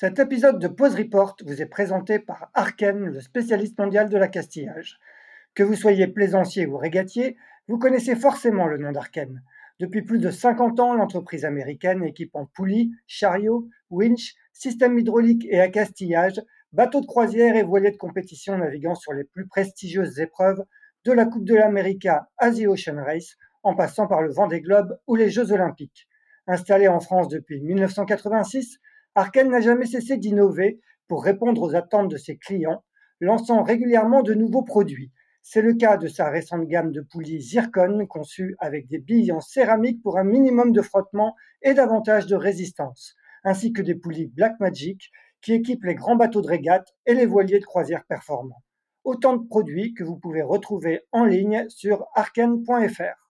Cet épisode de Pause Report vous est présenté par Arken, le spécialiste mondial de la castillage. Que vous soyez plaisancier ou régatier, vous connaissez forcément le nom d'Arken. Depuis plus de 50 ans, l'entreprise américaine équipant poulies, chariots, winch, systèmes hydrauliques et accastillage, bateaux de croisière et voiliers de compétition naviguant sur les plus prestigieuses épreuves de la Coupe de l'Amérique à The Ocean Race, en passant par le Vendée Globe ou les Jeux Olympiques. Installé en France depuis 1986, Arken n'a jamais cessé d'innover pour répondre aux attentes de ses clients, lançant régulièrement de nouveaux produits. C'est le cas de sa récente gamme de poulies Zircon, conçue avec des billes en céramique pour un minimum de frottement et davantage de résistance, ainsi que des poulies Blackmagic qui équipent les grands bateaux de régate et les voiliers de croisière performants. Autant de produits que vous pouvez retrouver en ligne sur arken.fr.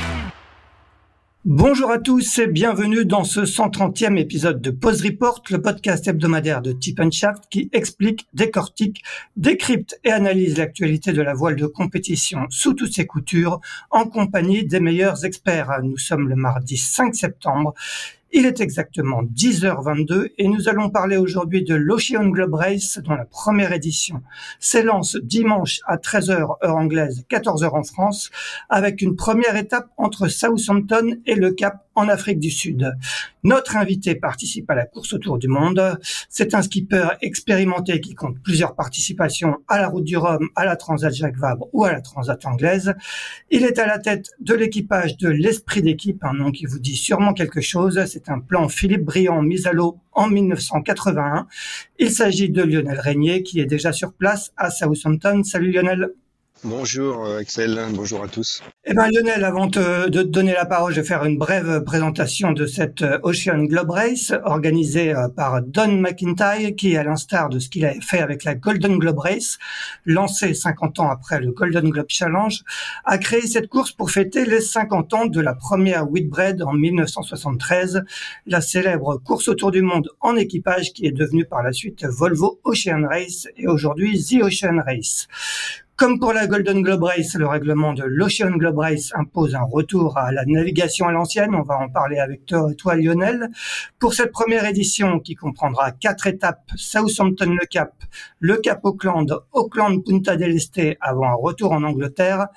Bonjour à tous et bienvenue dans ce 130e épisode de Pause Report, le podcast hebdomadaire de Tip Shaft qui explique, décortique, décrypte et analyse l'actualité de la voile de compétition sous toutes ses coutures en compagnie des meilleurs experts. Nous sommes le mardi 5 septembre il est exactement 10h22 et nous allons parler aujourd'hui de l'Ocean Globe Race dont la première édition s'élance dimanche à 13h heure anglaise, 14h en France, avec une première étape entre Southampton et le Cap en Afrique du Sud. Notre invité participe à la course autour du monde. C'est un skipper expérimenté qui compte plusieurs participations à la Route du Rhum, à la Transat Jacques Vabre ou à la Transat anglaise. Il est à la tête de l'équipage de l'Esprit d'équipe, un nom qui vous dit sûrement quelque chose. Un plan Philippe Briand mis à l'eau en 1981. Il s'agit de Lionel Régnier qui est déjà sur place à Southampton. Salut Lionel. Bonjour euh, Axel, bonjour à tous. Eh ben Lionel, avant de te donner la parole, je vais faire une brève présentation de cette euh, Ocean Globe Race organisée euh, par Don McIntyre, qui, à l'instar de ce qu'il a fait avec la Golden Globe Race, lancée 50 ans après le Golden Globe Challenge, a créé cette course pour fêter les 50 ans de la première Whitbread en 1973, la célèbre course autour du monde en équipage qui est devenue par la suite Volvo Ocean Race et aujourd'hui The Ocean Race. Comme pour la Golden Globe Race, le règlement de l'Ocean Globe Race impose un retour à la navigation à l'ancienne. On va en parler avec toi, Lionel. Pour cette première édition qui comprendra quatre étapes, Southampton le Cap, le Cap Auckland, Auckland Punta del Este avant un retour en Angleterre,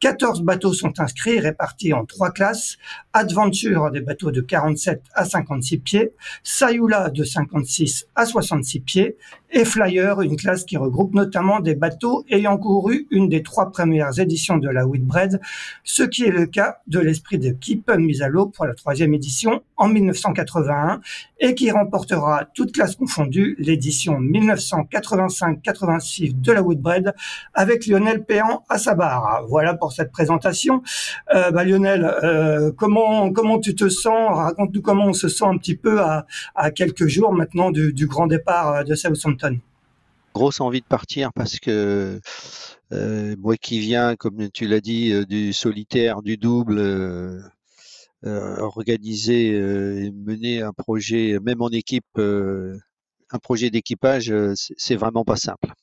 14 bateaux sont inscrits, répartis en trois classes. Adventure, des bateaux de 47 à 56 pieds. Sayula, de 56 à 66 pieds. Et Flyer, une classe qui regroupe notamment des bateaux ayant couru une des trois premières éditions de la Whitbread, ce qui est le cas de l'esprit d'équipe mise à l'eau pour la troisième édition en 1981 et qui remportera toute classe confondue l'édition 1985-86 de la Whitbread avec Lionel Péan à sa barre. Voilà pour cette présentation. Euh, bah, Lionel, euh, comment comment tu te sens? Raconte-nous comment on se sent un petit peu à, quelques jours maintenant du, grand départ euh, de Southampton. Grosse envie de partir parce que euh, moi qui viens, comme tu l'as dit, euh, du solitaire, du double. Organiser et mener un projet, même en équipe, un projet d'équipage, c'est vraiment pas simple.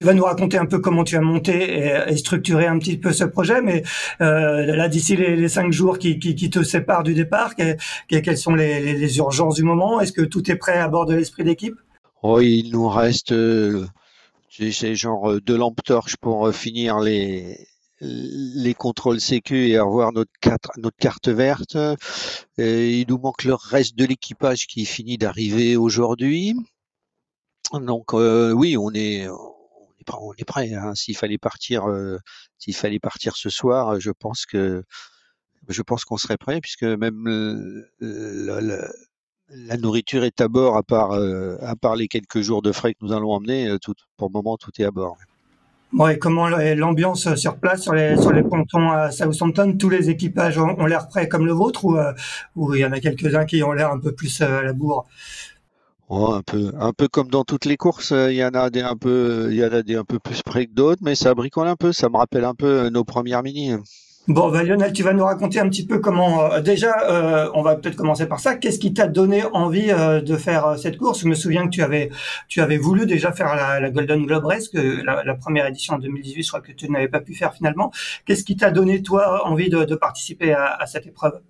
Tu vas nous raconter un peu comment tu as monté et, structuré un petit peu ce projet, mais euh, là, d'ici les, cinq jours qui, te séparent du départ, quelles sont les, urgences du moment? Est-ce que tout est prêt à bord de l'esprit d'équipe? Oh, Il nous reste euh, genre euh, deux lampes torches pour euh, finir les, les contrôles sécu et avoir notre carte, verte. Il nous manque le reste de l'équipage qui finit d'arriver aujourd'hui. Donc euh, oui, on est on est prêt. Hein. S'il fallait partir, euh, s'il fallait partir ce soir, je pense que je pense qu'on serait prêt puisque même la, nourriture est à bord à part euh, à part les quelques jours de frais que nous allons emmener. Euh, pour le moment, tout est à bord. Et comment l'ambiance sur place, sur les, pontons à Southampton, tous les équipages ont, l'air prêts comme le vôtre ou, ou il y en a quelques-uns qui ont l'air un peu plus à la bourre? Oh, un peu, un peu comme dans toutes les courses, il y en a des un peu, il y en a des un peu plus près que d'autres, mais ça bricole un peu. Ça me rappelle un peu nos premières mini. Bon, bah, Lionel, tu vas nous raconter un petit peu comment. Euh, déjà, euh, on va peut-être commencer par ça. Qu'est-ce qui t'a donné envie euh, de faire cette course? Je me souviens que tu avais, tu avais voulu déjà faire la, Golden Globe Race, que la, première édition en 2018, je crois que tu n'avais pas pu faire finalement. Qu'est-ce qui t'a donné toi envie de, participer à cette épreuve?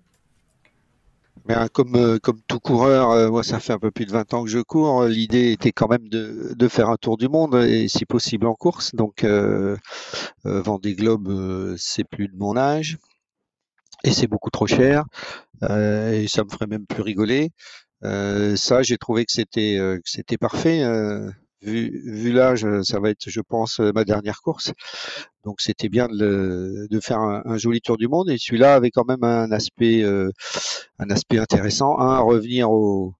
Comme, euh, comme tout coureur, euh, moi ça fait un peu plus de 20 ans que je cours, l'idée était quand même de, faire un tour du monde et si possible en course. Donc euh, euh Vendée Globe, c'est plus de mon âge et c'est beaucoup trop cher et ça me ferait même plus rigoler. ça, j'ai trouvé que c'était parfait vu, vu l'âge, ça va être, je pense, ma dernière course. Donc c'était bien de, de faire un, joli tour du monde. Et celui-là avait quand même un aspect, euh, un aspect intéressant. Un, revenir aux,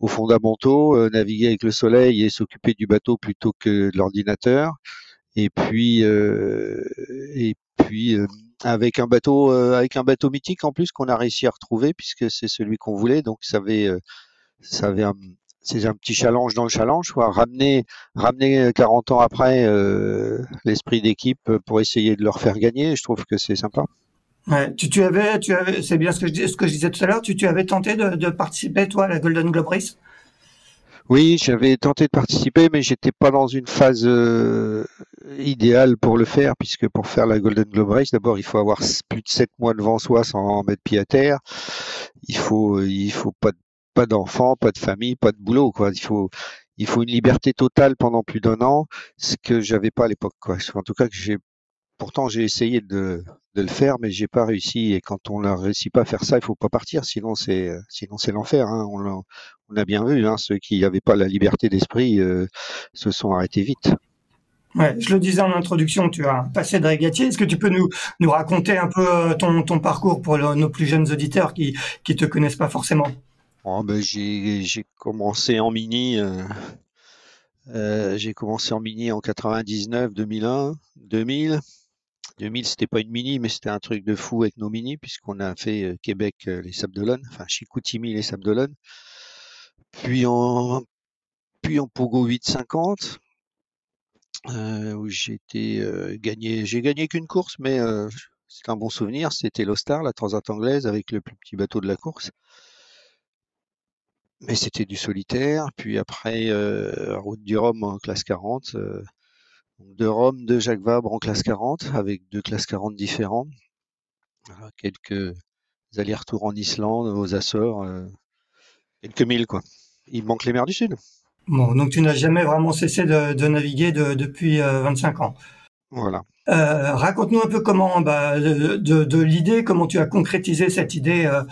aux fondamentaux, euh, naviguer avec le soleil et s'occuper du bateau plutôt que de l'ordinateur. Et puis, euh, et puis avec un bateau, avec un bateau mythique en plus qu'on a réussi à retrouver puisque c'est celui qu'on voulait. Donc ça avait, ça avait un, c'est un petit challenge dans le challenge, quoi. Ramener, ramener 40 ans après euh, l'esprit d'équipe pour essayer de leur faire gagner, je trouve que c'est sympa. Ouais, tu, tu avais, tu avais, c'est bien ce que je, ce que je disais tout à l'heure. Tu, tu avais tenté de, de, participer toi à la Golden Globe Race? Oui, j'avais tenté de participer, mais j'étais pas dans une phase euh, idéale pour le faire, puisque pour faire la Golden Globe Race, d'abord il faut avoir plus de 7 mois devant soi sans mettre pied à terre. Il faut, il faut pas pas d'enfants, pas de famille, pas de boulot, quoi. Il faut, une liberté totale pendant plus d'un an, ce que j'avais pas à l'époque. En tout cas, pourtant j'ai essayé de, le faire, mais j'ai pas réussi. Et quand on ne réussit pas à faire ça, il faut pas partir, sinon c'est, sinon c'est l'enfer. Hein. On, on, a bien vu, hein, ceux qui n'avaient pas la liberté d'esprit euh, se sont arrêtés vite. Ouais, je le disais en introduction, tu as passé de régatier. Est-ce que tu peux nous, raconter un peu euh, ton, parcours pour nos plus jeunes auditeurs qui qui te connaissent pas forcément? Oh, ben, j'ai, commencé en mini. Euh, euh, j'ai commencé en mini en 99, 2001, 2000. 2000, c'était pas une mini, mais c'était un truc de fou avec nos mini, puisqu'on a fait euh, Québec, les Sables d'Olonne, enfin Chicoutimi, les Sables d'Olonne. Puis en, puis en Pogo 850, où été gagné, j'ai gagné qu'une course, mais c'est un bon souvenir. C'était l'Ostar, la Transat anglaise, avec le plus petit bateau de la course. Mais c'était du solitaire. Puis après, euh, Route du Rhum en classe 40. Euh, de Rome, de Jacques Vabre en classe 40, avec deux classes 40 différents. quelques allers-retours en Islande, aux Açores, euh, quelques milles, quoi. Il manque les mers du Sud. Bon, donc tu n'as jamais vraiment cessé de, naviguer depuis 25 ans. Voilà. Euh, raconte-nous un peu comment, bah, de, de, l'idée, comment tu as concrétisé cette idée euh,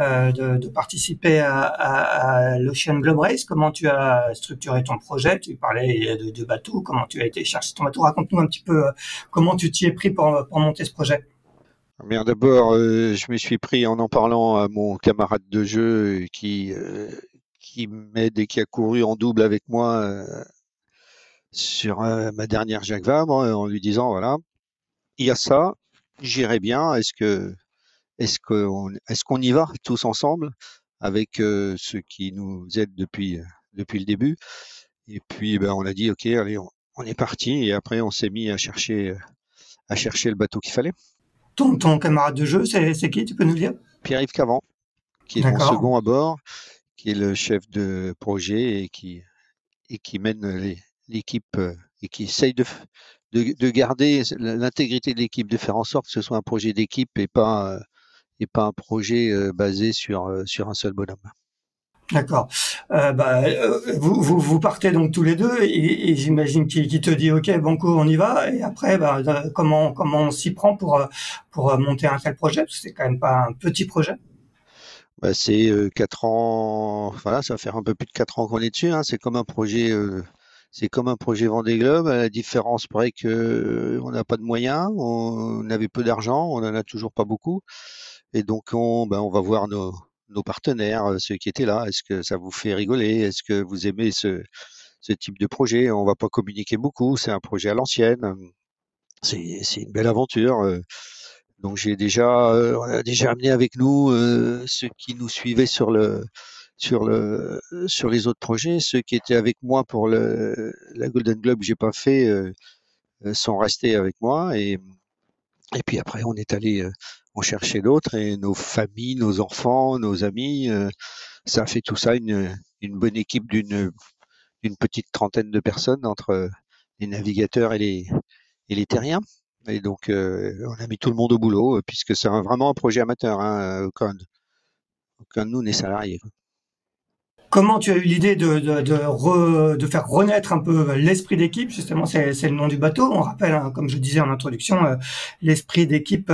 euh de, de, participer à, à, l'Ocean Globe Race, comment tu as structuré ton projet, tu parlais de, de bateau, comment tu as été chercher ton bateau, raconte-nous un petit peu comment tu t'y es pris pour, pour monter ce projet. Bien d'abord, je me suis pris en en parlant à mon camarade de jeu qui qui m'aide et qui a couru en double avec moi sur euh, ma dernière Jacques Vabre en lui disant voilà, il y a ça, j'irai bien. Est-ce que est-ce qu'on est-ce qu'on y va tous ensemble avec euh, ceux qui nous aident depuis depuis le début? Et puis ben on a dit ok allez on, est parti et après on s'est mis à chercher à chercher le bateau qu'il fallait. Ton, ton camarade de jeu c'est qui tu peux nous dire? Pierre-Yves Cavant qui est mon second à bord, qui est le chef de projet et qui et qui mène les, l'équipe euh, et qui essaye de, de, garder l'intégrité de l'équipe, de faire en sorte que ce soit un projet d'équipe et pas, euh, et pas un projet euh, basé sur, sur un seul bonhomme. D'accord. bah, vous, vous, vous, partez donc tous les deux et, j'imagine qu'il te dit OK, Banco, on y va. Et après, bah, comment, comment on s'y prend pour, pour monter un tel projet? Parce que c'est quand même pas un petit projet. Bah, c'est quatre ans, voilà, ça va faire un peu plus de quatre ans qu'on est dessus. Hein. C'est comme un projet c'est comme un projet Vendée Globe, à la différence près que euh, on n'a pas de moyens, on avait peu d'argent, on en a toujours pas beaucoup, et donc on, ben, on va voir nos, nos partenaires, euh, ceux qui étaient là. Est-ce que ça vous fait rigoler? Est-ce que vous aimez ce, ce type de projet? On va pas communiquer beaucoup, c'est un projet à l'ancienne. C'est une belle aventure. Donc j'ai déjà, on a déjà amené avec nous ceux qui nous suivaient sur le sur le sur les autres projets, ceux qui étaient avec moi pour le la Golden Globe, j'ai pas fait, sont restés avec moi et et puis après on est allé en chercher d'autres et nos familles, nos enfants, nos amis, ça a fait tout ça une une bonne équipe d'une une petite trentaine de personnes entre les navigateurs et les, et les terriens. Et donc, euh, on a mis tout le monde au boulot, euh, puisque c'est vraiment un projet amateur. Hein, aucun, aucun de nous n'est salarié. Comment tu as eu l'idée de, faire renaître un peu l'esprit d'équipe? Justement, c'est le nom du bateau. On rappelle, hein, comme je disais en introduction, euh, l'esprit d'équipe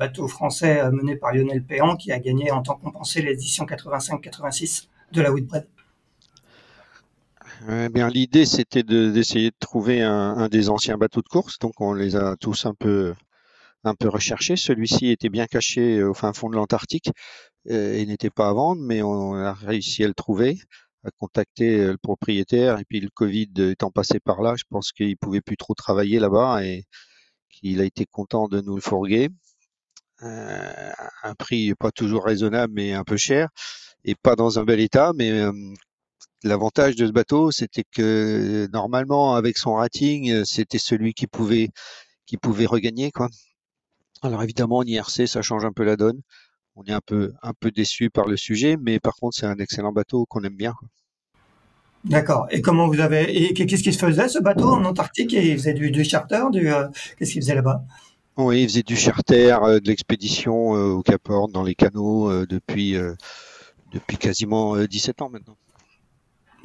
bateau français mené par Lionel Péan, qui a gagné en temps compensé l'édition 85-86 de la Whitbread. Eh bien, l'idée, c'était d'essayer de, trouver un, des anciens bateaux de course. Donc, on les a tous un peu, un peu recherchés. Celui-ci était bien caché au fin fond de l'Antarctique euh, et n'était pas à vendre, mais on a réussi à le trouver, à contacter euh, le propriétaire. Et puis, le Covid étant passé par là, je pense qu'il pouvait plus trop travailler là-bas et qu'il a été content de nous le fourguer. Euh, un prix pas toujours raisonnable, mais un peu cher et pas dans un bel état, mais L'avantage de ce bateau, c'était que normalement, avec son rating, euh, c'était celui qui pouvait, qui pouvait regagner, quoi. Alors évidemment, en IRC, ça change un peu la donne. On est un peu, un peu déçu par le sujet, mais par contre, c'est un excellent bateau qu'on aime bien. D'accord. Et comment vous avez, et qu'est-ce qui se faisait ce bateau en Antarctique? Il faisait du, charter, du, euh, qu'est-ce qu'il faisait là-bas? Oui, il faisait du charter, euh, de l'expédition au Cap Horn, dans les canaux depuis, depuis quasiment 17 ans maintenant.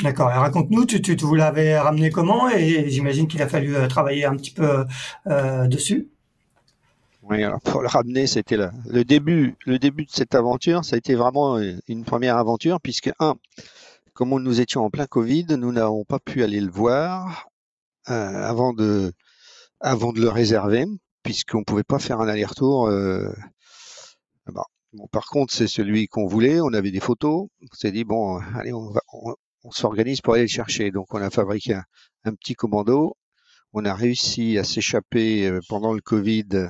D'accord. Raconte-nous, tu, tu, vous l'avais ramené comment? Et j'imagine qu'il a fallu euh, travailler un petit peu euh, dessus. Oui, alors pour le ramener, c'était le, le début. Le début de cette aventure, ça a été vraiment une première aventure, puisque un, comme nous étions en plein Covid, nous n'avons pas pu aller le voir euh, avant de avant de le réserver, puisqu'on ne pouvait pas faire un aller-retour. Euh, bon, par contre, c'est celui qu'on voulait. On avait des photos. On s'est dit bon, allez, on va, on s'organise pour aller le chercher. Donc on a fabriqué un, petit commando. On a réussi à s'échapper euh, pendant le Covid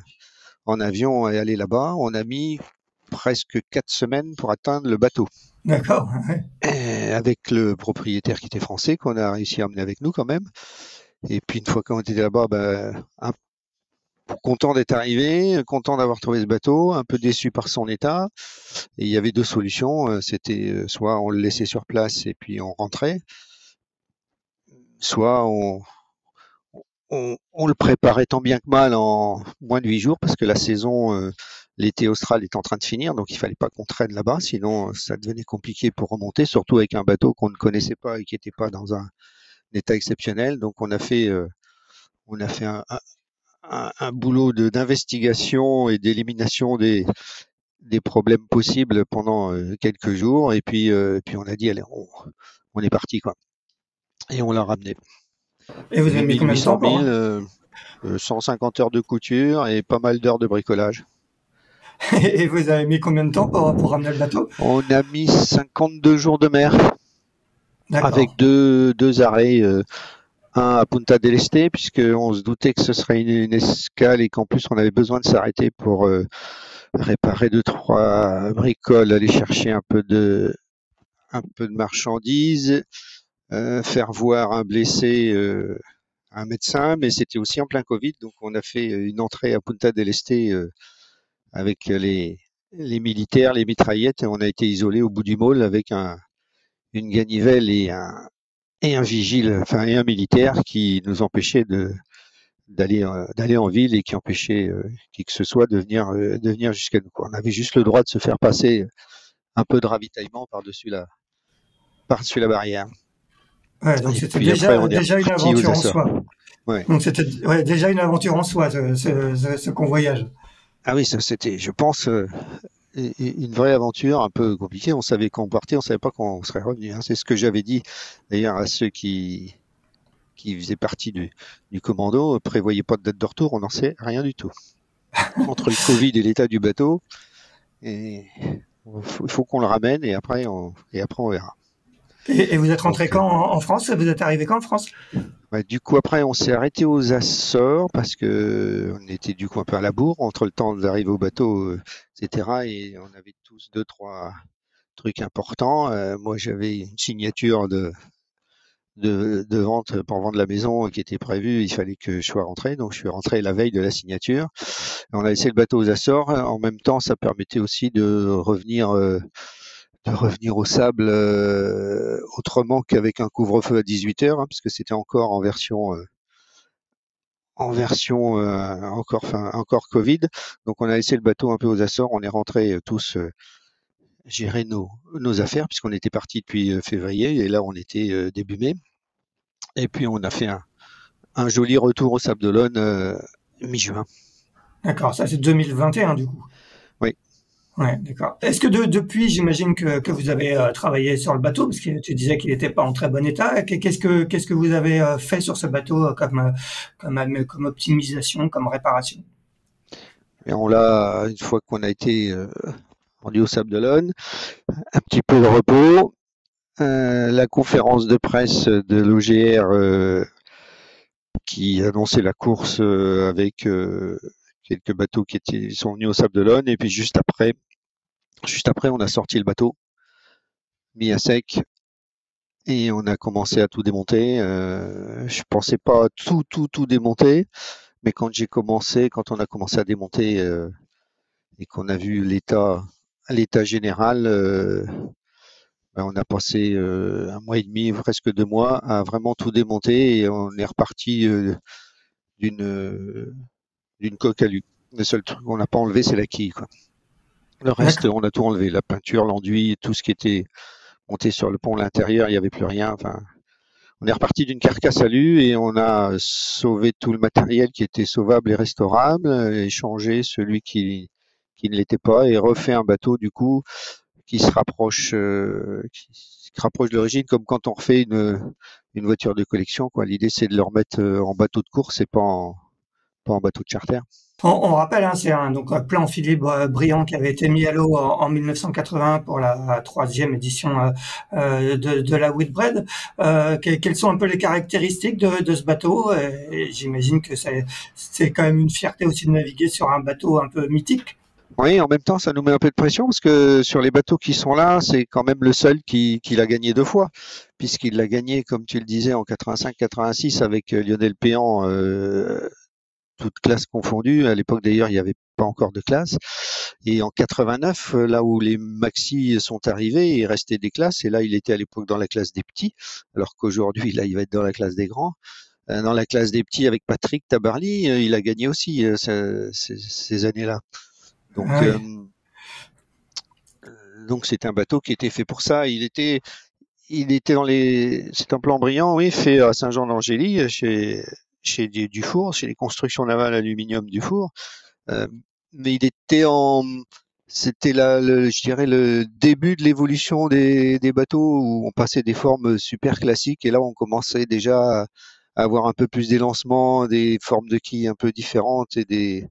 en avion et aller là-bas. On a mis presque quatre semaines pour atteindre le bateau. D'accord. Avec le propriétaire qui était français, qu'on a réussi à emmener avec nous quand même. Et puis une fois qu'on était là-bas, ben, un content d'être arrivé, content d'avoir trouvé ce bateau, un peu déçu par son état. Et il y avait deux solutions. Euh, c'était euh, soit on le laissait sur place et puis on rentrait, soit on, on, le préparait tant bien que mal en moins de huit jours parce que la saison, euh, l'été austral est en train de finir, donc il fallait pas qu'on traîne là-bas, sinon ça devenait compliqué pour remonter, surtout avec un bateau qu'on ne connaissait pas et qui n'était pas dans un, état exceptionnel. Donc on a fait, on a fait un, un, boulot d'investigation et d'élimination des, des problèmes possibles pendant euh, quelques jours et puis euh, puis on a dit allez on, on est parti quoi et on l'a ramené. Et vous avez mis combien de temps 000, 150 heures de couture et pas mal d'heures de bricolage. Et vous avez mis combien de temps pour, pour ramener le bateau? On a mis 52 jours de mer avec deux, deux arrêts. Euh, un à Punta del Este, puisqu'on se doutait que ce serait une, escale et qu'en plus on avait besoin de s'arrêter pour euh, réparer deux, trois bricoles, aller chercher un peu de, un peu de marchandises, euh, faire voir un blessé euh, un médecin, mais c'était aussi en plein Covid, donc on a fait une entrée à Punta del Este avec les, militaires, les mitraillettes, et on a été isolé au bout du môle avec un, une ganivelle et un, et un vigile, enfin et un militaire qui nous empêchait d'aller euh, d'aller en ville et qui empêchait euh, qui que ce soit de venir euh, de venir jusqu'à nous. On avait juste le droit de se faire passer un peu de ravitaillement par-dessus la par-dessus la barrière. Ouais, donc c'était déjà, déjà une aventure en soi. Ouais. Donc c'était ouais, déjà une aventure en soi ce, ce, ce convoyage. Ah oui, c'était, je pense, une vraie aventure un peu compliquée. On savait qu'on partait, on savait pas qu'on serait revenu. Hein. C'est ce que j'avais dit d'ailleurs à ceux qui qui faisaient partie du, du commando. Prévoyez pas de date de retour, on n'en sait rien du tout. Entre le Covid et l'état du bateau, il faut, qu'on le ramène et après on et après on verra. Et, vous êtes rentré quand en, France? Vous êtes arrivé quand en France? Bah, Du coup, après, on s'est arrêté aux Açores parce que on était du coup un peu à la bourre entre le temps d'arriver au bateau, etc. Et on avait tous deux, trois trucs importants. moi, j'avais une signature de de, de, vente pour vendre la maison qui était prévue, il fallait que je sois rentré. Donc je suis rentré la veille de la signature. On a laissé le bateau aux Açores. En même temps, ça permettait aussi de revenir euh, de revenir au sable euh, autrement qu'avec un couvre-feu à 18 heures, hein, puisque c'était encore en version euh, en version encore enfin encore Covid. Donc on a laissé le bateau un peu aux Açores. On est rentré tous gérer nos, nos affaires puisqu'on était parti depuis euh, février et là on était euh, début mai. Et puis on a fait un, un joli retour au Sable d'Olonne euh, mi-juin. D'accord, ça c'est 2021 du coup. Oui. Ouais, d'accord. Est-ce que de, depuis, j'imagine que, vous avez travaillé sur le bateau, parce que tu disais qu'il n'était pas en très bon état. Qu'est-ce que vous avez fait sur ce bateau comme comme, optimisation, comme réparation? On l'a une fois qu'on a été rendu au Sable d'Olonne, un petit peu de repos, euh, la conférence de presse de l'OGR euh, qui annonçait la course euh, avec quelques bateaux qui étaient, sont venus au Sable d'Olonne et puis juste après, juste après, on a sorti le bateau, mis à sec et on a commencé à tout démonter. Euh, je pensais pas tout, tout, tout démonter, mais quand j'ai commencé, quand on a commencé à démonter et qu'on a vu l'état l'état général, euh, ben, on a passé euh, un mois et demi, presque deux mois, à vraiment tout démonter et on est reparti euh, d'une d'une coque à lui. Le seul truc qu'on n'a pas enlevé, c'est la quille. Quoi. Le reste, on a tout enlevé, la peinture, l'enduit, tout ce qui était monté sur le pont à l'intérieur, il n'y avait plus rien. Enfin, on est reparti d'une carcasse à lui et on a sauvé tout le matériel qui était sauvable et restaurable, et changé celui qui qui ne l'était pas et refait un bateau du coup qui se rapproche, euh, qui se rapproche de l'origine, comme quand on refait une, une voiture de collection. Quoi. L'idée c'est de le remettre euh, en bateau de course et pas en, pas en bateau de charter. On, rappelle, hein, c'est un donc plan Philippe euh, Briand qui avait été mis à l'eau en, 1980 pour la, troisième édition de, de, la Whitbread. Euh, quelles sont un peu les caractéristiques de, de ce bateau? J'imagine que c'est quand même une fierté aussi de naviguer sur un bateau un peu mythique. Oui, en même temps, ça nous met un peu de pression parce que sur les bateaux qui sont là, c'est quand même le seul qui, qui l'a gagné deux fois, puisqu'il l'a gagné, comme tu le disais, en 85-86 avec euh, Lionel Péan, euh, toutes classes confondues. À l'époque, d'ailleurs, il n'y avait pas encore de classe. Et en 89, euh, là où les maxi sont arrivés, il restait des classes. Et là, il était à l'époque dans la classe des petits, alors qu'aujourd'hui, là, il va être dans la classe des grands dans la classe des petits avec Patrick Tabarly, il a gagné aussi ces années-là. Donc, ah euh, donc c'est un bateau qui était fait pour ça. Il était, il était dans les, c'est un plan brillant, oui, fait à Saint-Jean-d'Angély, chez, chez Dufour, chez les constructions navales aluminium Dufour. Euh, mais il était en, c'était là, le, je dirais, le début de l'évolution des, des, bateaux où on passait des formes super classiques et là on commençait déjà à avoir un peu plus d'élancement, des formes de quilles un peu différentes et des,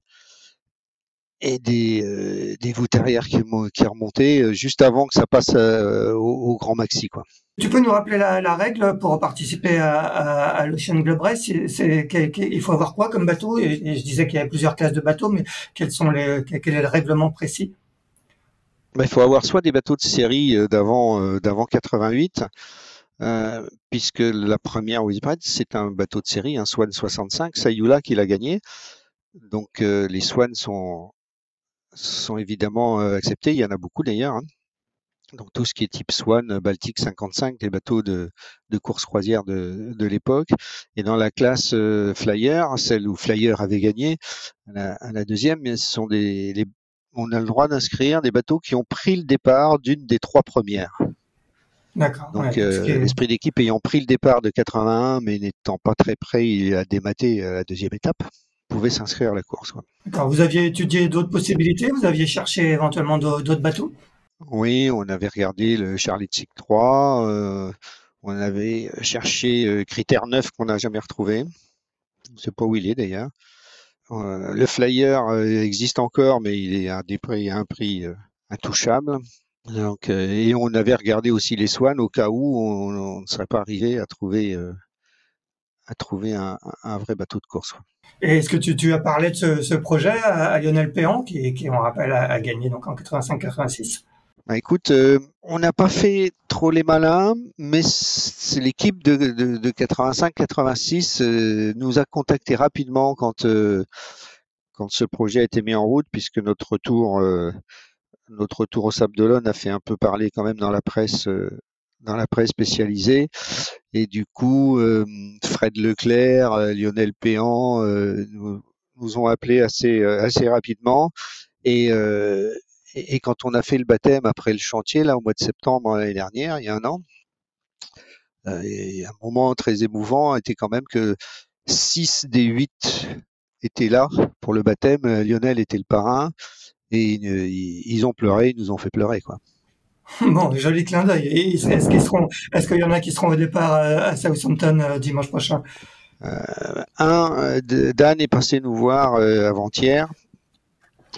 et des, euh, des voûtes arrière qui, qui remontaient euh, juste avant que ça passe euh, au, Grand Maxi. Quoi. Tu peux nous rappeler la, règle pour participer à, à, l'Ocean Globe Race? C'est, Il faut avoir quoi comme bateau? Et, je disais qu'il y avait plusieurs classes de bateaux, mais quels sont les, quel est le règlement précis? Ben, Il faut avoir soit des bateaux de série d'avant, d'avant 88, euh, puisque la première Wizbred, c'est un bateau de série, un Swan 65, Sayula qui l'a gagné. Donc les Swans sont sont évidemment euh, acceptés. Il y en a beaucoup d'ailleurs. Hein. Donc tout ce qui est type Swan, euh, Baltic 55, les bateaux de, de course croisière de, de l'époque. Et dans la classe euh, Flyer, celle où Flyer avait gagné, à la, deuxième, ce sont des, les, on a le droit d'inscrire des bateaux qui ont pris le départ d'une des trois premières. D'accord. Donc l'esprit d'équipe ayant pris le départ de 81, mais n'étant pas très prêt, il a dématé la deuxième étape pouvait s'inscrire à la course. Vous aviez étudié d'autres possibilités? Vous aviez cherché éventuellement d'autres bateaux? Oui, on avait regardé le Charlie Chic 3. Euh, on avait cherché euh, Critère 9 qu'on n'a jamais retrouvé. Je ne sais pas où il est d'ailleurs. Euh, le flyer existe encore, mais il est à, des prix, à un prix intouchable. Donc, et on avait regardé aussi les Swans au cas où on ne serait pas arrivé à trouver, à trouver un, vrai bateau de course. Et est-ce que tu, as parlé de ce, projet à, Lionel Péan, qui, qui on rappelle, a, gagné donc en 85-86 bah écoute, euh, on n'a pas fait trop les malins, mais l'équipe de, de, 85-86 euh, nous a contacté rapidement quand euh, quand ce projet a été mis en route, puisque notre retour notre retour au Sable d'Olonne a fait un peu parler quand même dans la presse dans la presse spécialisée. Et du coup, Fred Leclerc, Lionel Péan nous, nous, ont appelés assez assez rapidement. Et, quand on a fait le baptême après le chantier, là, au mois de septembre l'année dernière, il y a un an, euh, et un moment très émouvant était quand même que 6 des 8 étaient là pour le baptême. Lionel était le parrain et ils ont pleuré, ils nous ont fait pleurer, quoi. Bon, joli clin d'œil. Est-ce qu'il y en a qui seront au départ euh, à Southampton euh, dimanche prochain? Un, Dan est passé nous voir avant-hier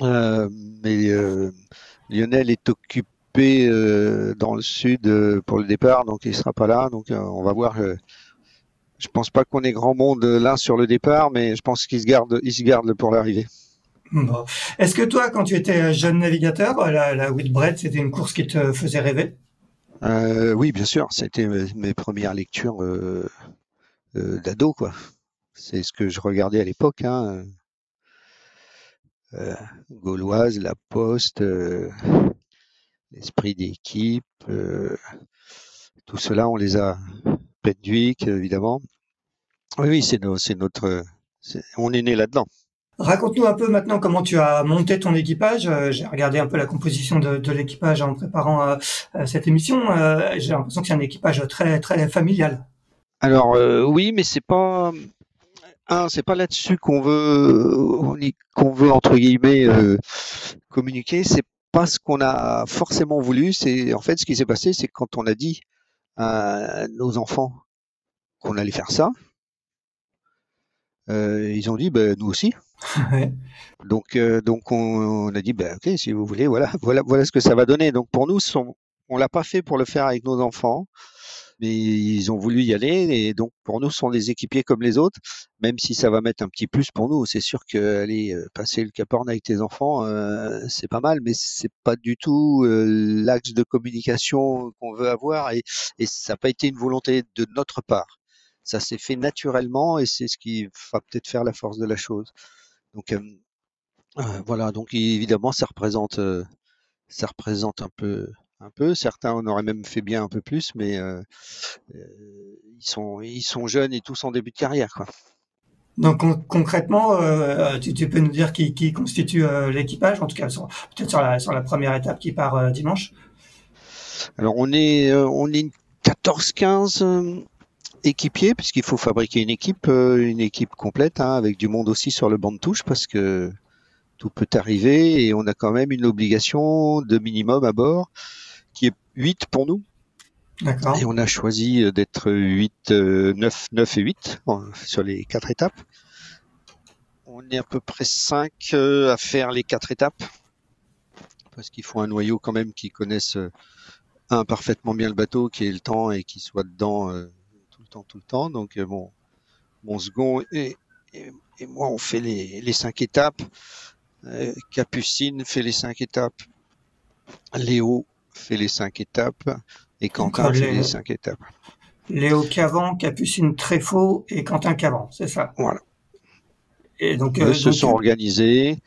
euh, mais euh, Lionel est occupé euh, dans le sud pour le départ, donc il sera pas là. Donc on va voir. je pense pas qu'on ait grand monde là sur le départ, mais je pense qu'il se garde, il se garde pour l'arrivée. Bon. Est-ce que toi, quand tu étais jeune navigateur, la, la Whitbread, c'était une course qui te faisait rêver? Euh, Oui, bien sûr. C'était mes premières lectures euh, euh, d'ado, quoi. C'est ce que je regardais à l'époque. Hein. Euh, gauloise, la poste, euh, l'esprit d'équipe, euh, tout cela, on les a. Pedwick, évidemment. Oui, oui, c'est notre. on est né là-dedans. Raconte-nous un peu maintenant comment tu as monté ton équipage. J'ai regardé un peu la composition de, l'équipage en préparant cette émission. J'ai l'impression que c'est un équipage très très familial. Alors oui, mais c'est pas c'est pas là-dessus qu'on veut, qu'on veut entre guillemets euh, communiquer. C'est pas ce qu'on a forcément voulu. C'est en fait ce qui s'est passé, c'est quand on a dit à nos enfants qu'on allait faire ça, euh, ils ont dit ben, nous aussi. donc euh, donc on, a dit ben, ok si vous voulez voilà voilà voilà ce que ça va donner. Donc pour nous, on, on l'a pas fait pour le faire avec nos enfants mais ils ont voulu y aller et donc pour nous, ce sont des équipiers comme les autres, même si ça va mettre un petit plus pour nous. C'est sûr qu'aller euh, passer le Cap Horn avec tes enfants, euh, c'est pas mal, mais c'est pas du tout l'axe de communication qu'on veut avoir et, et ça n'a pas été une volonté de notre part. Ça s'est fait naturellement et c'est ce qui va peut-être faire la force de la chose. Donc voilà, donc évidemment, ça représente, ça représente un peu un peu. Certains en auraient même fait bien un peu plus, mais ils, sont, ils sont jeunes et tous en début de carrière. Quoi. Donc concrètement, tu, peux nous dire qui, constitue l'équipage, en tout cas peut-être sur la, sur la première étape qui part dimanche? Alors on est, on est 14-15 équipiers, puisqu'il faut fabriquer une équipe, une équipe complète, hein, avec du monde aussi sur le banc de touche, parce que tout peut arriver et on a quand même une obligation de minimum à bord qui est 8 pour nous. D'accord. Et on a choisi euh, d'être 8, 9, 9 et 8 sur les quatre étapes. On est à peu près 5 euh, à faire les quatre étapes. Parce qu'il faut un noyau quand même qui connaisse euh, un parfaitement bien le bateau, qui ait le temps et qui soit dedans temps, tout le temps. Donc bon, mon second et, et, moi on fait les, les cinq étapes. Capucine fait les cinq étapes. Léo fait les cinq étapes et Quentin fait les cinq étapes. Léo Cavan, Capucine Tréfaux et Quentin Cavan, c'est ça? Voilà. Et donc, Eux euh, se sont organisés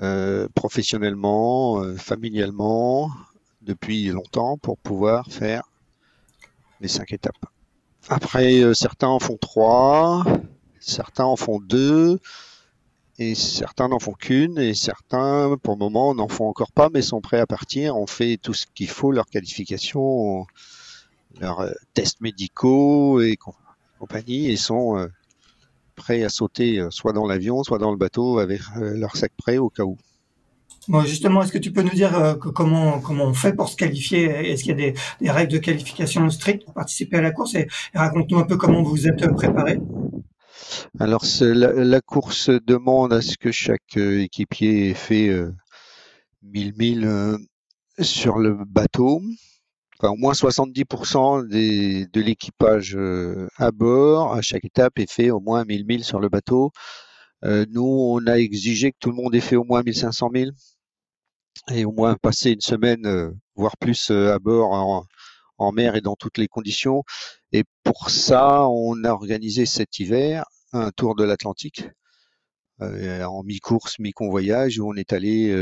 euh, professionnellement, euh, familialement, depuis longtemps pour pouvoir faire les cinq étapes. Après, certains en font trois, certains en font deux, et certains n'en font qu'une, et certains, pour le moment, n'en font encore pas, mais sont prêts à partir. On fait tout ce qu'il faut, leur qualification, leurs euh, tests médicaux et compagnie, et sont euh, prêts à sauter euh, soit dans l'avion, soit dans le bateau avec leur sac prêt au cas où. Justement, est-ce que tu peux nous dire comment comment on fait pour se qualifier? Est-ce qu'il y a des, règles de qualification strictes pour participer à la course? Et, raconte-nous un peu comment vous êtes préparé. Alors la, course demande à ce que chaque euh, équipier ait fait 1000 euh, milles sur le bateau. Enfin, au moins 70% des, de l'équipage euh, à bord, à chaque étape, est fait au moins 1000 milles sur le bateau. Euh, nous, on a exigé que tout le monde ait fait au moins 1500 milles et au moins passer une semaine, euh, voire plus, à bord en, mer et dans toutes les conditions. Et pour ça, on a organisé cet hiver un tour de l'Atlantique en mi-course, mi-convoyage, où on est allé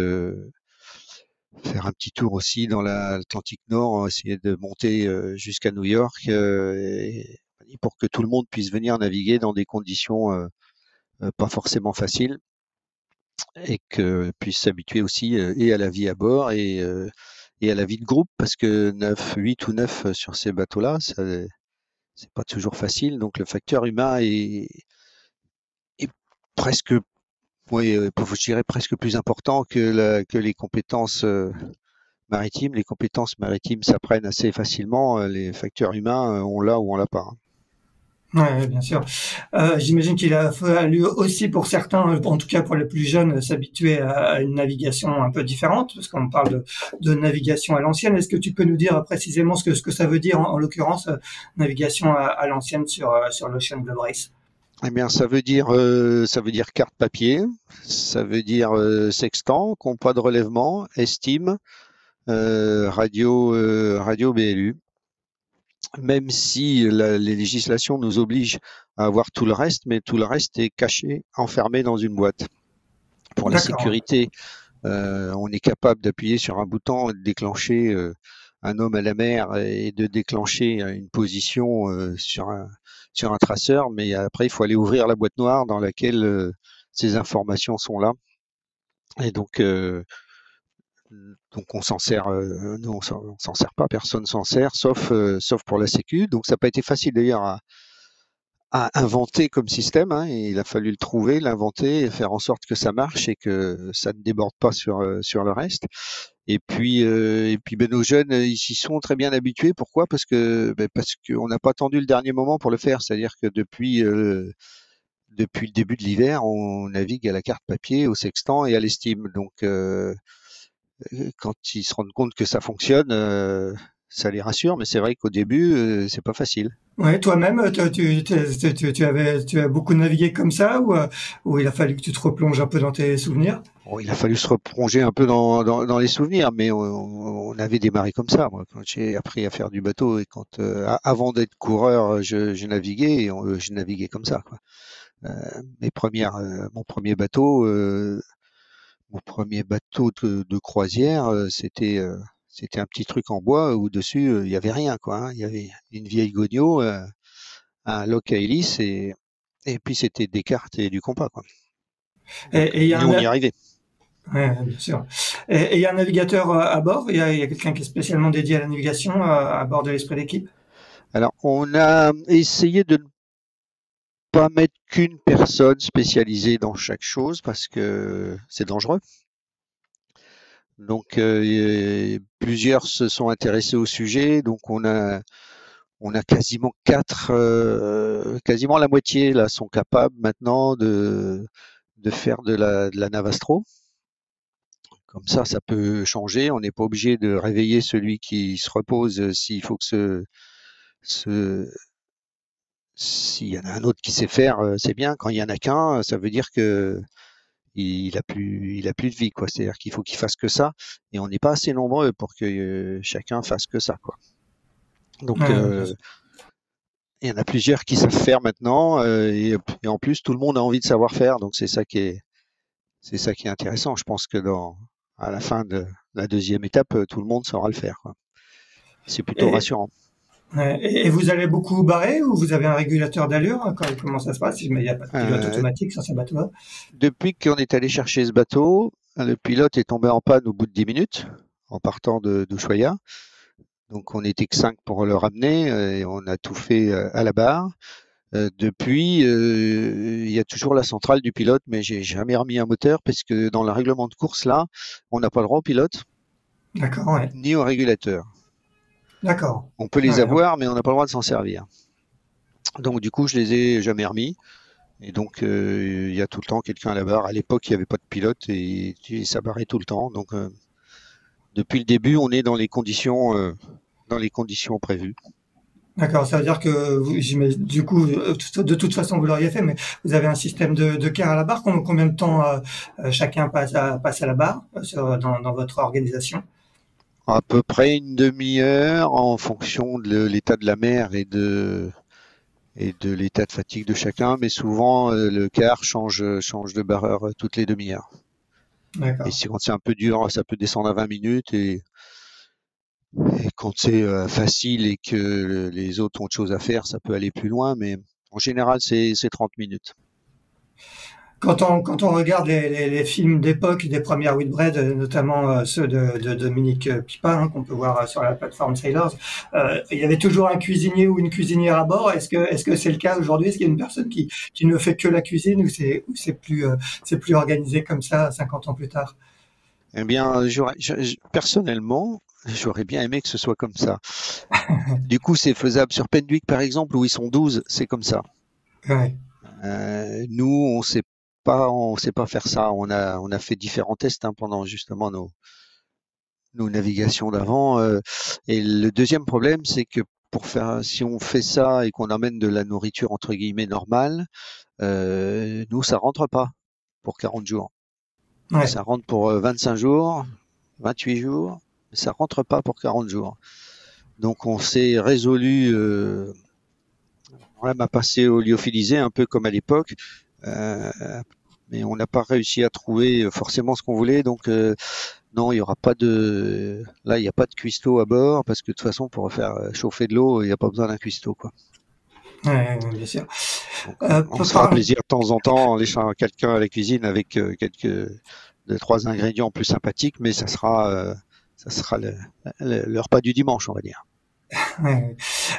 faire un petit tour aussi dans l'Atlantique Nord, essayer de monter euh, jusqu'à New York euh, pour que tout le monde puisse venir naviguer dans des conditions euh, pas forcément faciles et que puisse s'habituer aussi et à la vie à bord et, et à la vie de groupe parce que 9, 8 ou 9 sur ces bateaux-là, c'est pas toujours facile. Donc le facteur humain est, est presque oui, je dirais presque plus important que, que les compétences maritimes. Les compétences maritimes s'apprennent assez facilement. Les facteurs humains, on l'a ou on l'a pas. Oui, bien sûr. J'imagine qu'il a fallu aussi pour certains, en tout cas pour les plus jeunes, s'habituer à une navigation un peu différente, parce qu'on parle de, navigation à l'ancienne. Est-ce que tu peux nous dire précisément ce que, ce que ça veut dire, en, l'occurrence, navigation à, l'ancienne sur, sur l'Ocean Globe Race? Eh bien, ça veut dire, euh, ça veut dire carte papier, ça veut dire euh, sextant, compas de relèvement, estime, euh, radio, radio BLU. Même si la, les législations nous obligent à avoir tout le reste, mais tout le reste est caché, enfermé dans une boîte. Pour la sécurité, on est capable d'appuyer sur un bouton et de déclencher un homme à la mer et de déclencher une position sur un sur un traceur, mais après il faut aller ouvrir la boîte noire dans laquelle euh, ces informations sont là. Et donc euh, donc on s'en sert, euh, nous on s'en sert pas, personne s'en sert, sauf sauf pour la Sécu. Donc ça n'a pas été facile d'ailleurs à, inventer comme système. Hein, il a fallu le trouver, l'inventer, faire en sorte que ça marche et que ça ne déborde pas sur sur le reste. Et puis, euh, et puis ben, nos jeunes, ils s'y sont très bien habitués. Pourquoi? Parce que ben, parce qu'on n'a pas attendu le dernier moment pour le faire. C'est-à-dire que depuis euh, depuis le début de l'hiver, on navigue à la carte papier, au sextant et à l'estime. Donc, euh, quand ils se rendent compte que ça fonctionne, ça les rassure. Mais c'est vrai qu'au début, c'est pas facile. Ouais, toi-même, tu, tu, tu, avais, tu as beaucoup navigué comme ça ou, ou il a fallu que tu te replonges un peu dans tes souvenirs? Il a fallu se replonger un peu dans, dans, dans les souvenirs, mais on, on, avait démarré comme ça. Moi, quand j'ai appris à faire du bateau et quand, euh, avant d'être coureur, je, je naviguais, et on, je naviguais comme ça. Quoi. Euh, mes premières, euh, mon premier bateau, euh, mon premier bateau de, de croisière, c'était c'était un petit truc en bois où dessus euh, il y avait rien quoi. Hein. Il y avait une vieille euh, un lock à hélice et et puis c'était des cartes et du compas quoi. Et, y a on y arrivait. Ouais, bien sûr. Et il y a un navigateur euh, à bord. Il y a, a quelqu'un qui est spécialement dédié à la navigation à bord de l'esprit d'équipe? Alors on a essayé de ne pas mettre qu'une personne spécialisée dans chaque chose parce que c'est dangereux. Donc euh, plusieurs se sont intéressés au sujet, donc on a on a quasiment quatre, euh, quasiment la moitié là sont capables maintenant de de faire de la, de la navastro. Comme ça, ça peut changer. On n'est pas obligé de réveiller celui qui se repose s'il faut que ce, ce s'il y en a un autre qui sait faire, euh, c'est bien. Quand il y en a qu'un, ça veut dire que il a plus, il a plus de vie, quoi. C'est-à-dire qu'il faut qu'il fasse que ça, et on n'est pas assez nombreux pour que euh, chacun fasse que ça, quoi. Donc, euh, il y en a plusieurs qui savent faire maintenant, euh, et, en plus, tout le monde a envie de savoir faire, donc c'est ça qui est, c'est ça qui est intéressant. Je pense que dans, à la fin de la deuxième étape, tout le monde saura le faire. C'est plutôt rassurant. Et vous allez beaucoup barrer ou vous avez un régulateur d'allure? Comment ça se passe? Il n'y a pas de pilote euh, automatique sur ce bateau Depuis qu'on est allé chercher ce bateau, le pilote est tombé en panne au bout de 10 minutes en partant de d'Ushuaia. Donc on n'était que 5 pour le ramener euh, et on a tout fait euh, à la barre. depuis, il y a toujours la centrale du pilote, mais j'ai jamais remis un moteur parce que dans le règlement de course là, on n'a pas le droit au pilote, ni au régulateur. D'accord. On peut les avoir, mais on n'a pas le droit de s'en servir. Donc du coup, je les ai jamais remis. Et donc, euh, il y a tout le temps quelqu'un à la barre. À l'époque, il n'y avait pas de pilote et ça barrait tout le temps. Donc, euh, depuis le début, on est dans les conditions, dans les conditions prévues. D'accord, ça veut dire que vous, du coup, de toute façon, vous l'auriez fait, mais vous avez un système de, de à la barre. Combien de temps chacun passe à, passe à la barre dans, dans votre organisation? À peu près une demi-heure en fonction de l'état de la mer et de et de l'état de fatigue de chacun, mais souvent euh, le car change, change de barreur euh, toutes les demi-heures. Et si quand c'est un peu dur, ça peut descendre à 20 minutes et, quand c'est euh, facile et que les autres ont autre chose à faire, ça peut aller plus loin, mais en général c'est 30 minutes. Quand on, quand on regarde les, les, les films d'époque des premières Whitbread, notamment euh, ceux de, de Dominique Pipa, hein, qu'on peut voir euh, sur la plateforme Sailors, euh, il y avait toujours un cuisinier ou une cuisinière à bord. Est-ce que est-ce que c'est le cas aujourd'hui? Est-ce qu'il y a une personne qui, qui ne fait que la cuisine ou c'est c'est plus c'est plus organisé comme ça 50 ans plus tard? Eh bien, personnellement, J'aurais bien aimé que ce soit comme ça. du coup, c'est faisable sur Pendwick, par exemple, où ils sont 12, c'est comme ça. Ouais. Euh, nous, on sait pas, on sait pas faire ça. On a, on a fait différents tests hein, pendant justement nos, nos navigations d'avant. Euh, et le deuxième problème, c'est que pour faire, si on fait ça et qu'on amène de la nourriture entre guillemets normale, euh, nous ça rentre pas pour 40 jours. Ça rentre pour 25 euh, jours, 28 jours, mais ça rentre pas pour 40 jours. Donc on s'est résolu euh, à passer au lyophilisé un peu comme à l'époque. Euh, mais on n'a pas réussi à trouver euh, forcément ce qu'on voulait. Donc euh, non, il y aura pas de là, il n'y a pas de cuistot à bord parce que de toute façon pour faire chauffer de l'eau, il n'y a pas besoin d'un cuistot quoi. Ouais, bien sûr. on se fera plaisir de temps en temps en laissant quelqu'un à la cuisine avec quelques deux, trois ingrédients plus sympathiques, mais ça sera ça sera le repas du dimanche, on va dire.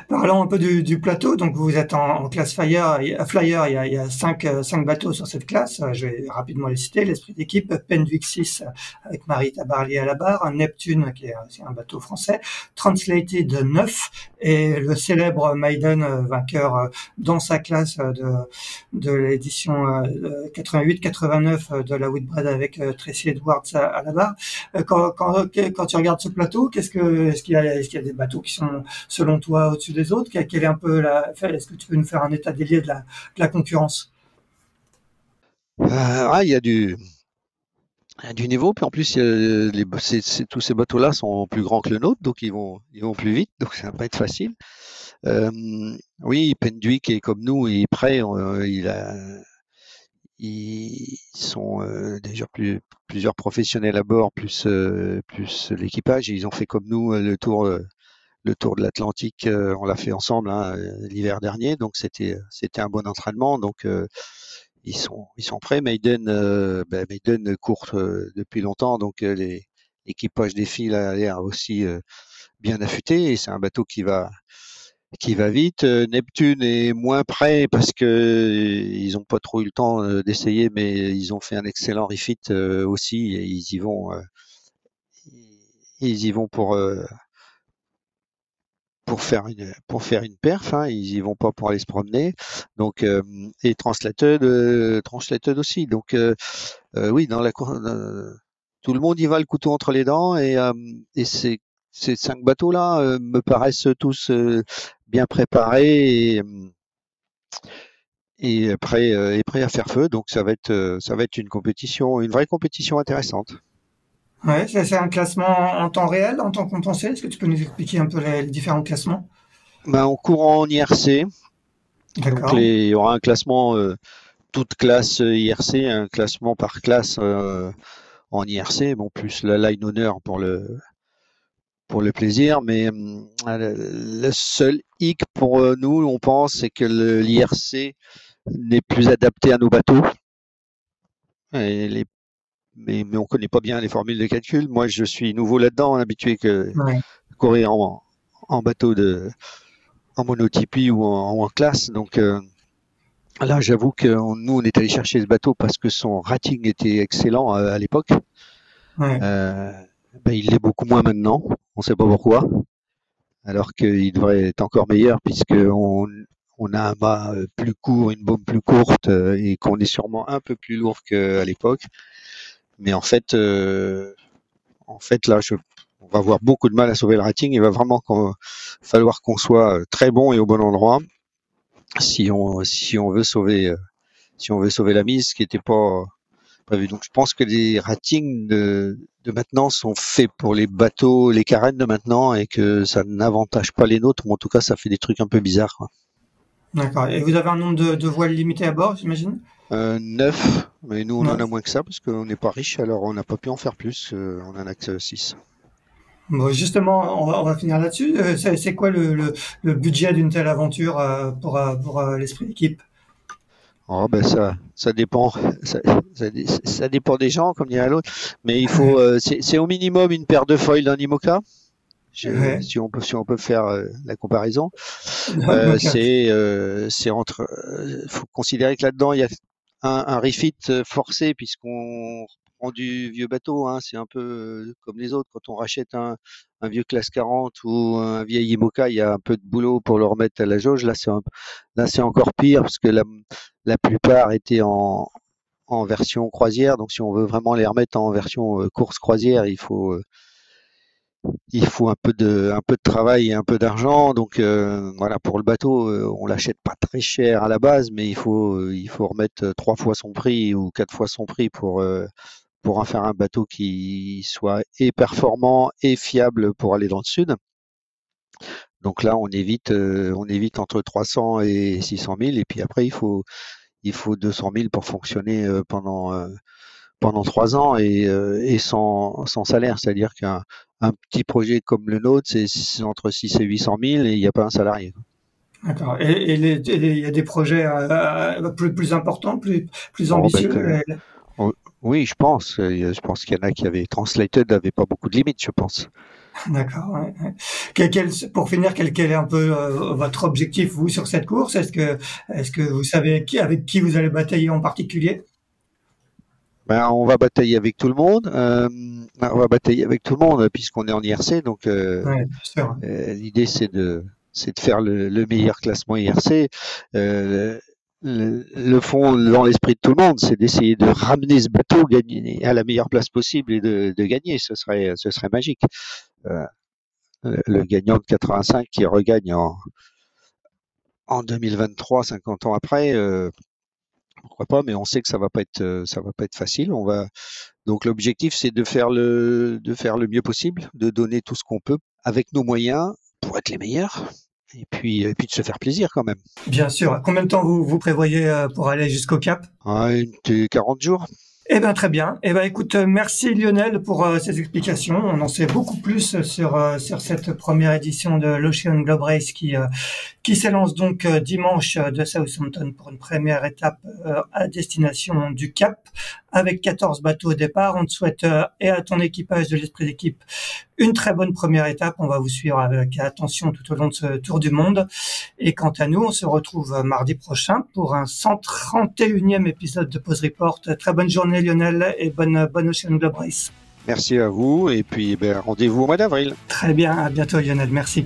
Parlons un peu du, du, plateau. Donc, vous êtes en, en classe Flyer. Flyer, il y a, il y a cinq, euh, cinq, bateaux sur cette classe. Euh, je vais rapidement les citer. L'Esprit d'équipe, Pendwick 6 avec Marie Tabarlier à la barre, Neptune qui est aussi un bateau français, Translated 9 et le célèbre Maiden euh, vainqueur dans sa classe de, de l'édition 88-89 de la Whitbread avec Tracy Edwards à, la barre. Quand, quand, quand, tu regardes ce plateau, qu'est-ce que est-ce qu'il y a, est-ce qu'il y a des bateaux qui sont selon toi au-dessus des autres Quelle est un peu la Est-ce que tu peux nous faire un état des lieux de la, concurrence? Euh, ah, il y a du du niveau, puis en plus, les, tous ces bateaux-là sont plus grands que le nôtre, donc ils vont, ils vont plus vite, donc ça va pas être facile. Euh, oui, Pendwick est comme nous, et prêt, euh, il a, ils sont euh, déjà plus, plusieurs professionnels à bord, plus, plus l'équipage, ils ont fait comme nous le tour le Tour de l'Atlantique, euh, on l'a fait ensemble hein, euh, l'hiver dernier, donc c'était c'était un bon entraînement. Donc euh, ils sont ils sont prêts. Maiden ben, Maiden court depuis longtemps, donc l'équipage des filles a l'air aussi bien affûté et c'est un bateau qui va qui va vite. Neptune est moins prêt parce que ils n'ont pas trop eu le temps d'essayer, mais ils ont fait un excellent refit aussi et ils y vont. Ils y vont pour pour faire une pour faire une perf. Hein, ils y vont pas pour aller se promener. Donc euh, et Translated, euh, aussi. Donc euh, oui, dans la tout le monde y va le couteau entre les dents et, et ces, ces cinq bateaux là me paraissent tous bien préparés et, et prêts et prêts à faire feu. Donc ça va être ça va être une compétition, une vraie compétition intéressante. Ouais, c'est un classement en temps réel, en temps compensé. Est-ce que tu peux nous expliquer un peu les, différents classements? Ben, En courant en IRC. Donc il y aura un classement, euh, toute classe IRC, un classement par classe euh, en IRC, bon, plus la line honneur pour le, pour le plaisir. Mais euh, le seul hic pour nous, on pense, c'est que l'IRC n'est plus adapté à nos bateaux. Et les mais, mais on connaît pas bien les formules de calcul. Moi, je suis nouveau là-dedans, habitué que courir en, en, bateau de en monotypie ou en, en classe. Donc euh, là, j'avoue que nous, on est allé chercher ce bateau parce que son rating était excellent euh, à, l'époque. Euh, ben, il l'est beaucoup moins maintenant. On sait pas pourquoi. Alors qu'il devrait être encore meilleur puisque on, on a un mât plus court, une bombe plus courte et qu'on est sûrement un peu plus lourd qu'à l'époque. Mais en fait, euh, en fait là, je, on va avoir beaucoup de mal à sauver le rating. Il va vraiment falloir qu'on soit très bon et au bon endroit si on si on veut sauver si on veut sauver la mise, ce qui n'était pas prévu. Donc je pense que les ratings de, de maintenant sont faits pour les bateaux, les carènes de maintenant et que ça n'avantage pas les nôtres, ou en tout cas ça fait des trucs un peu bizarres. D'accord. Et vous avez un nombre de, de voiles limité à bord, j'imagine? Euh, Neuf, mais nous on en a moins que ça parce qu'on n'est pas riche, alors on n'a pas pu en faire plus. Euh, on en a que 6. Bon, justement, on va, finir là-dessus. Euh, c'est quoi le, le, le budget d'une telle aventure euh, pour, pour l'esprit d'équipe? Oh ben ça, ça dépend, ça, ça, dépend des gens, comme dirait l'autre. Mais il faut, c'est au minimum une paire de foils d'un IMOCA si on peut si on peut faire euh, la comparaison. Euh, c'est euh, c'est entre faut considérer que là-dedans il y a un, un refit forcé puisqu'on prend du vieux bateau. Hein, c'est un peu comme les autres. Quand on rachète un, un vieux classe 40 ou un vieil IMOCA, il y a un peu de boulot pour le remettre à la jauge. Là, c'est là c'est encore pire parce que la, la plupart étaient en, en version croisière. Donc, si on veut vraiment les remettre en version course croisière, il faut il faut un peu de travail et un peu d'argent. Donc euh, voilà pour le bateau euh, on l'achète pas très cher à la base mais il faut faut remettre trois fois son prix ou quatre fois son prix pour euh, en faire un bateau qui soit et performant et fiable pour aller dans le sud. Donc là on évite on évite entre 300 et 600 000 et puis après il faut il faut 200 000 pour fonctionner pendant pendant trois ans et, et sans, sans salaire c'est-à-dire qu'un un petit projet comme le nôtre, c'est entre 6 et 800 000 et il n'y a pas un salarié. D'accord. Et il y a des projets euh, plus, plus importants, plus, plus ambitieux ben, Oui, je pense. Je pense qu'il y en a qui avaient Translated n'avait pas beaucoup de limites, je pense. D'accord. pour finir, quel, quel, est un peu euh, votre objectif vous sur cette course? Est-ce que, est-ce que vous savez qui, avec qui vous allez batailler en particulier? Ben, on va batailler avec tout le monde. Euh, on va batailler avec tout le monde puisqu'on est en IRC. Donc, euh, euh, l'idée c'est de c'est de faire le, meilleur classement IRC. le, fond dans l'esprit de tout le monde, c'est d'essayer de ramener ce bateau gagner à la meilleure place possible et de, gagner. Ce serait ce serait magique. le gagnant de 85 qui regagne en en 2023, 50 ans après, pourquoi pas, mais on sait que ça va pas être euh, ça va pas être facile. On va donc l'objectif c'est de faire le de faire le mieux possible, de donner tout ce qu'on peut avec nos moyens pour être les meilleurs. Et puis, et puis de se faire plaisir quand même. Bien sûr. Combien de temps vous, vous prévoyez euh, pour aller jusqu'au Cap? Ah, 40 jours. Eh bien, très bien. Eh ben, écoute, euh, merci Lionel pour euh, ces explications. On en sait beaucoup plus sur euh, sur cette première édition de l'Ocean Globe Race qui qui s'élance donc dimanche de Southampton pour une première étape à destination du Cap avec 14 bateaux au départ. On te souhaite et à ton équipage de l'esprit d'équipe une très bonne première étape. On va vous suivre avec attention tout au long de ce tour du monde. Et quant à nous, on se retrouve mardi prochain pour un 131e épisode de Pause Report. Très bonne journée Lionel et bonne, bonne Ocean Globe Race. Merci à vous et puis ben, rendez-vous au mois d'avril. Très bien, à bientôt Lionel, merci.